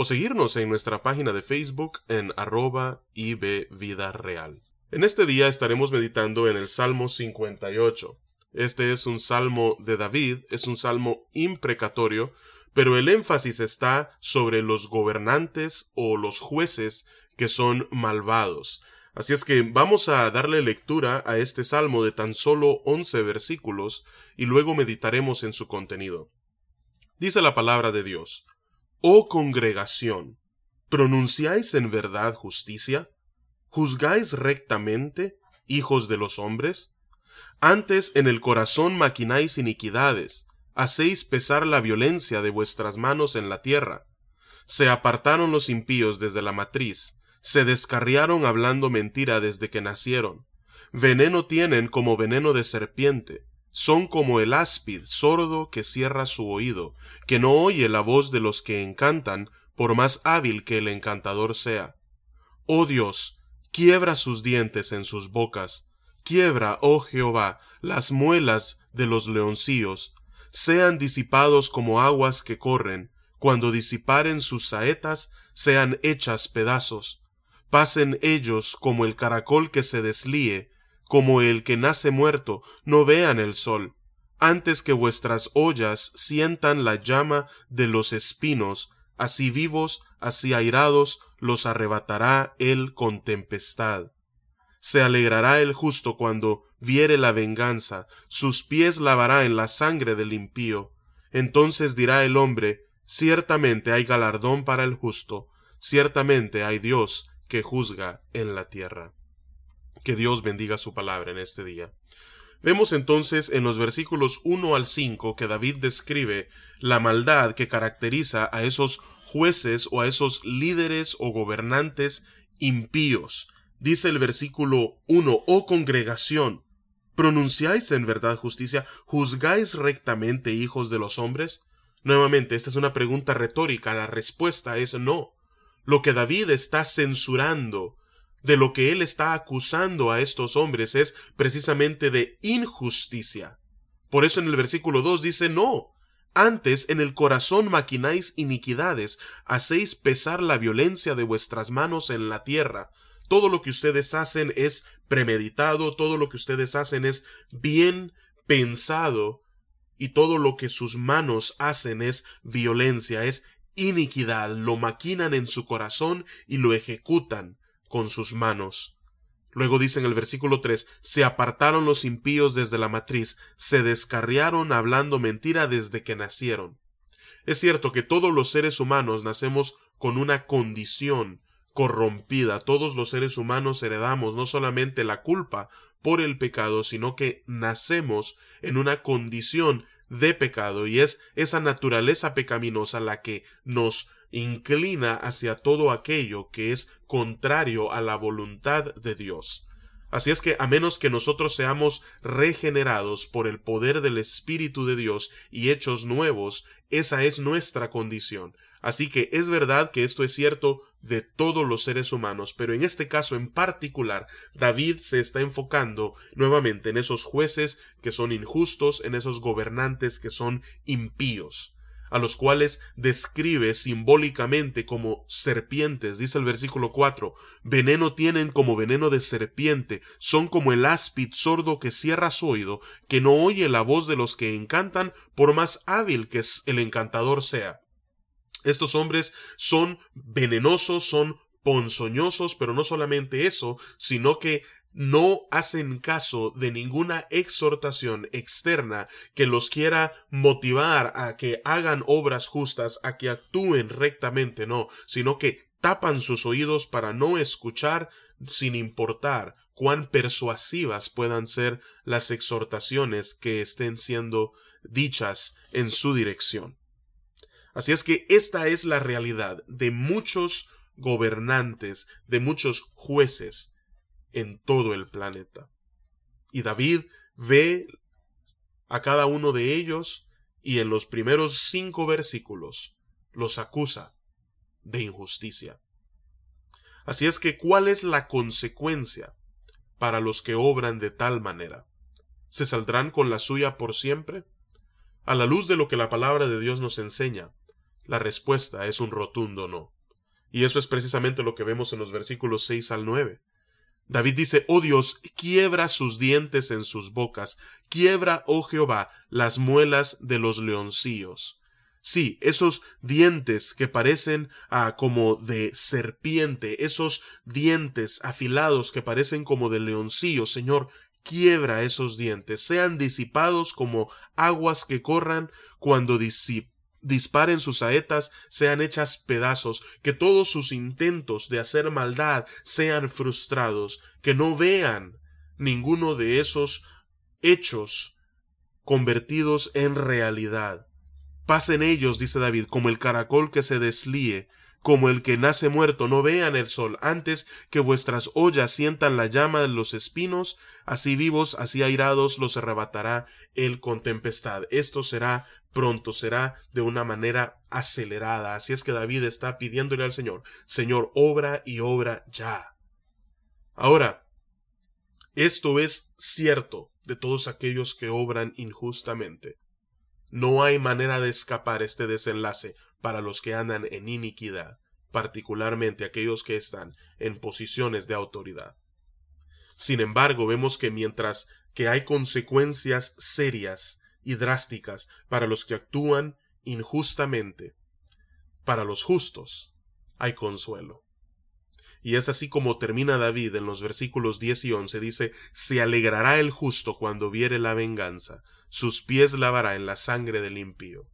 o seguirnos en nuestra página de Facebook en arroba Vida Real. En este día estaremos meditando en el Salmo 58. Este es un salmo de David, es un salmo imprecatorio, pero el énfasis está sobre los gobernantes o los jueces que son malvados. Así es que vamos a darle lectura a este salmo de tan solo 11 versículos y luego meditaremos en su contenido. Dice la palabra de Dios. Oh congregación, ¿pronunciáis en verdad justicia? ¿Juzgáis rectamente, hijos de los hombres? Antes en el corazón maquináis iniquidades, hacéis pesar la violencia de vuestras manos en la tierra. Se apartaron los impíos desde la matriz, se descarriaron hablando mentira desde que nacieron. Veneno tienen como veneno de serpiente, son como el áspid sordo que cierra su oído, que no oye la voz de los que encantan, por más hábil que el encantador sea. Oh Dios, quiebra sus dientes en sus bocas, quiebra, oh Jehová, las muelas de los leoncillos, sean disipados como aguas que corren, cuando disiparen sus saetas, sean hechas pedazos. Pasen ellos como el caracol que se deslíe, como el que nace muerto, no vean el sol, antes que vuestras ollas sientan la llama de los espinos, así vivos, así airados, los arrebatará él con tempestad. Se alegrará el justo cuando viere la venganza, sus pies lavará en la sangre del impío. Entonces dirá el hombre, ciertamente hay galardón para el justo, ciertamente hay Dios que juzga en la tierra. Que Dios bendiga su palabra en este día. Vemos entonces en los versículos 1 al 5 que David describe la maldad que caracteriza a esos jueces o a esos líderes o gobernantes impíos. Dice el versículo 1, oh congregación, ¿pronunciáis en verdad justicia? ¿Juzgáis rectamente hijos de los hombres? Nuevamente, esta es una pregunta retórica, la respuesta es no. Lo que David está censurando de lo que él está acusando a estos hombres es precisamente de injusticia. Por eso en el versículo 2 dice, no, antes en el corazón maquináis iniquidades, hacéis pesar la violencia de vuestras manos en la tierra. Todo lo que ustedes hacen es premeditado, todo lo que ustedes hacen es bien pensado, y todo lo que sus manos hacen es violencia, es iniquidad, lo maquinan en su corazón y lo ejecutan con sus manos. Luego dice en el versículo 3, se apartaron los impíos desde la matriz, se descarriaron hablando mentira desde que nacieron. Es cierto que todos los seres humanos nacemos con una condición corrompida, todos los seres humanos heredamos no solamente la culpa por el pecado, sino que nacemos en una condición de pecado y es esa naturaleza pecaminosa la que nos inclina hacia todo aquello que es contrario a la voluntad de Dios. Así es que a menos que nosotros seamos regenerados por el poder del Espíritu de Dios y hechos nuevos, esa es nuestra condición. Así que es verdad que esto es cierto de todos los seres humanos, pero en este caso en particular, David se está enfocando nuevamente en esos jueces que son injustos, en esos gobernantes que son impíos a los cuales describe simbólicamente como serpientes, dice el versículo 4, veneno tienen como veneno de serpiente, son como el áspid sordo que cierra su oído, que no oye la voz de los que encantan, por más hábil que el encantador sea. Estos hombres son venenosos, son ponzoñosos, pero no solamente eso, sino que no hacen caso de ninguna exhortación externa que los quiera motivar a que hagan obras justas, a que actúen rectamente, no, sino que tapan sus oídos para no escuchar sin importar cuán persuasivas puedan ser las exhortaciones que estén siendo dichas en su dirección. Así es que esta es la realidad de muchos gobernantes, de muchos jueces en todo el planeta. Y David ve a cada uno de ellos y en los primeros cinco versículos los acusa de injusticia. Así es que, ¿cuál es la consecuencia para los que obran de tal manera? ¿Se saldrán con la suya por siempre? A la luz de lo que la palabra de Dios nos enseña, la respuesta es un rotundo no. Y eso es precisamente lo que vemos en los versículos 6 al 9. David dice, oh Dios, quiebra sus dientes en sus bocas, quiebra, oh Jehová, las muelas de los leoncillos. Sí, esos dientes que parecen ah, como de serpiente, esos dientes afilados que parecen como de leoncillo, Señor, quiebra esos dientes, sean disipados como aguas que corran cuando disparen sus saetas, sean hechas pedazos, que todos sus intentos de hacer maldad sean frustrados, que no vean ninguno de esos hechos convertidos en realidad. Pasen ellos, dice David, como el caracol que se deslíe como el que nace muerto, no vean el sol, antes que vuestras ollas sientan la llama de los espinos, así vivos, así airados los arrebatará él con tempestad. Esto será pronto, será de una manera acelerada. Así es que David está pidiéndole al Señor, Señor, obra y obra ya. Ahora, esto es cierto de todos aquellos que obran injustamente. No hay manera de escapar este desenlace para los que andan en iniquidad, particularmente aquellos que están en posiciones de autoridad. Sin embargo, vemos que mientras que hay consecuencias serias y drásticas para los que actúan injustamente, para los justos hay consuelo. Y es así como termina David en los versículos 10 y 11, dice, Se alegrará el justo cuando viere la venganza, sus pies lavará en la sangre del impío.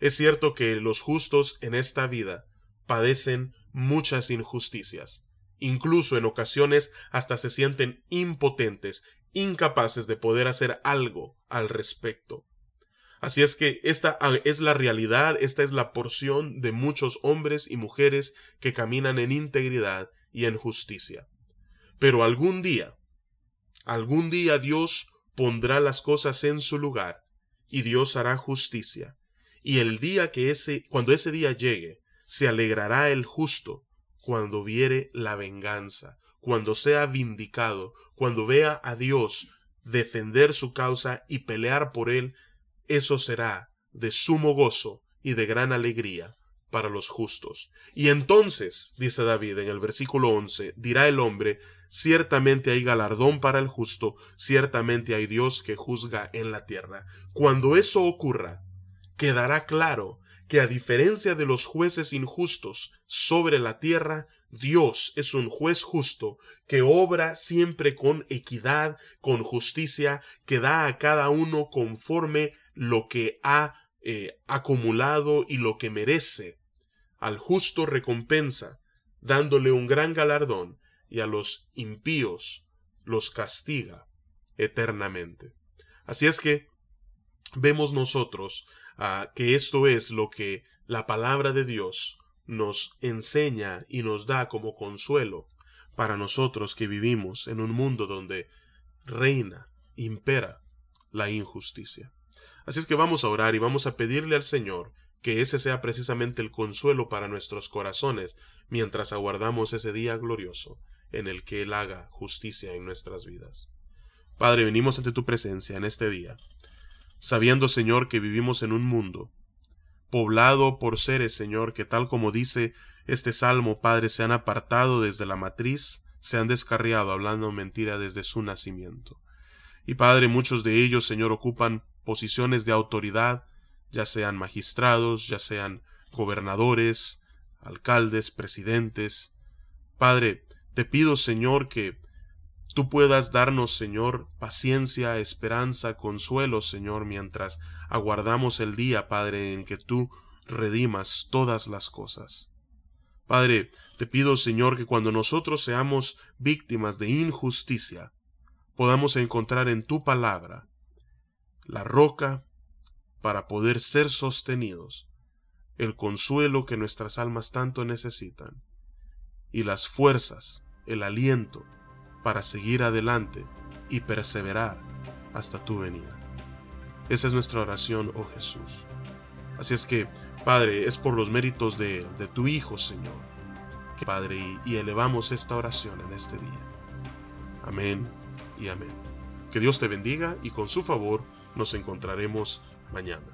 Es cierto que los justos en esta vida padecen muchas injusticias. Incluso en ocasiones hasta se sienten impotentes, incapaces de poder hacer algo al respecto. Así es que esta es la realidad, esta es la porción de muchos hombres y mujeres que caminan en integridad y en justicia. Pero algún día, algún día Dios pondrá las cosas en su lugar y Dios hará justicia y el día que ese, cuando ese día llegue, se alegrará el justo cuando viere la venganza, cuando sea vindicado, cuando vea a Dios defender su causa y pelear por él, eso será de sumo gozo y de gran alegría para los justos. Y entonces, dice David en el versículo 11, dirá el hombre, ciertamente hay galardón para el justo, ciertamente hay Dios que juzga en la tierra. Cuando eso ocurra, quedará claro que a diferencia de los jueces injustos sobre la tierra, Dios es un juez justo que obra siempre con equidad, con justicia, que da a cada uno conforme lo que ha eh, acumulado y lo que merece. Al justo recompensa, dándole un gran galardón, y a los impíos los castiga eternamente. Así es que vemos nosotros que esto es lo que la palabra de Dios nos enseña y nos da como consuelo para nosotros que vivimos en un mundo donde reina, impera la injusticia. Así es que vamos a orar y vamos a pedirle al Señor que ese sea precisamente el consuelo para nuestros corazones mientras aguardamos ese día glorioso en el que Él haga justicia en nuestras vidas. Padre, venimos ante tu presencia en este día sabiendo, Señor, que vivimos en un mundo poblado por seres, Señor, que tal como dice este salmo, Padre, se han apartado desde la matriz, se han descarriado hablando mentira desde su nacimiento. Y Padre, muchos de ellos, Señor, ocupan posiciones de autoridad, ya sean magistrados, ya sean gobernadores, alcaldes, presidentes. Padre, te pido, Señor, que tú puedas darnos, Señor, paciencia, esperanza, consuelo, Señor, mientras aguardamos el día, Padre, en que tú redimas todas las cosas. Padre, te pido, Señor, que cuando nosotros seamos víctimas de injusticia, podamos encontrar en tu palabra la roca para poder ser sostenidos, el consuelo que nuestras almas tanto necesitan. y las fuerzas, el aliento para seguir adelante y perseverar hasta tu venida. Esa es nuestra oración, oh Jesús. Así es que, Padre, es por los méritos de, de tu Hijo, Señor, que Padre, y elevamos esta oración en este día. Amén y amén. Que Dios te bendiga y con su favor nos encontraremos mañana.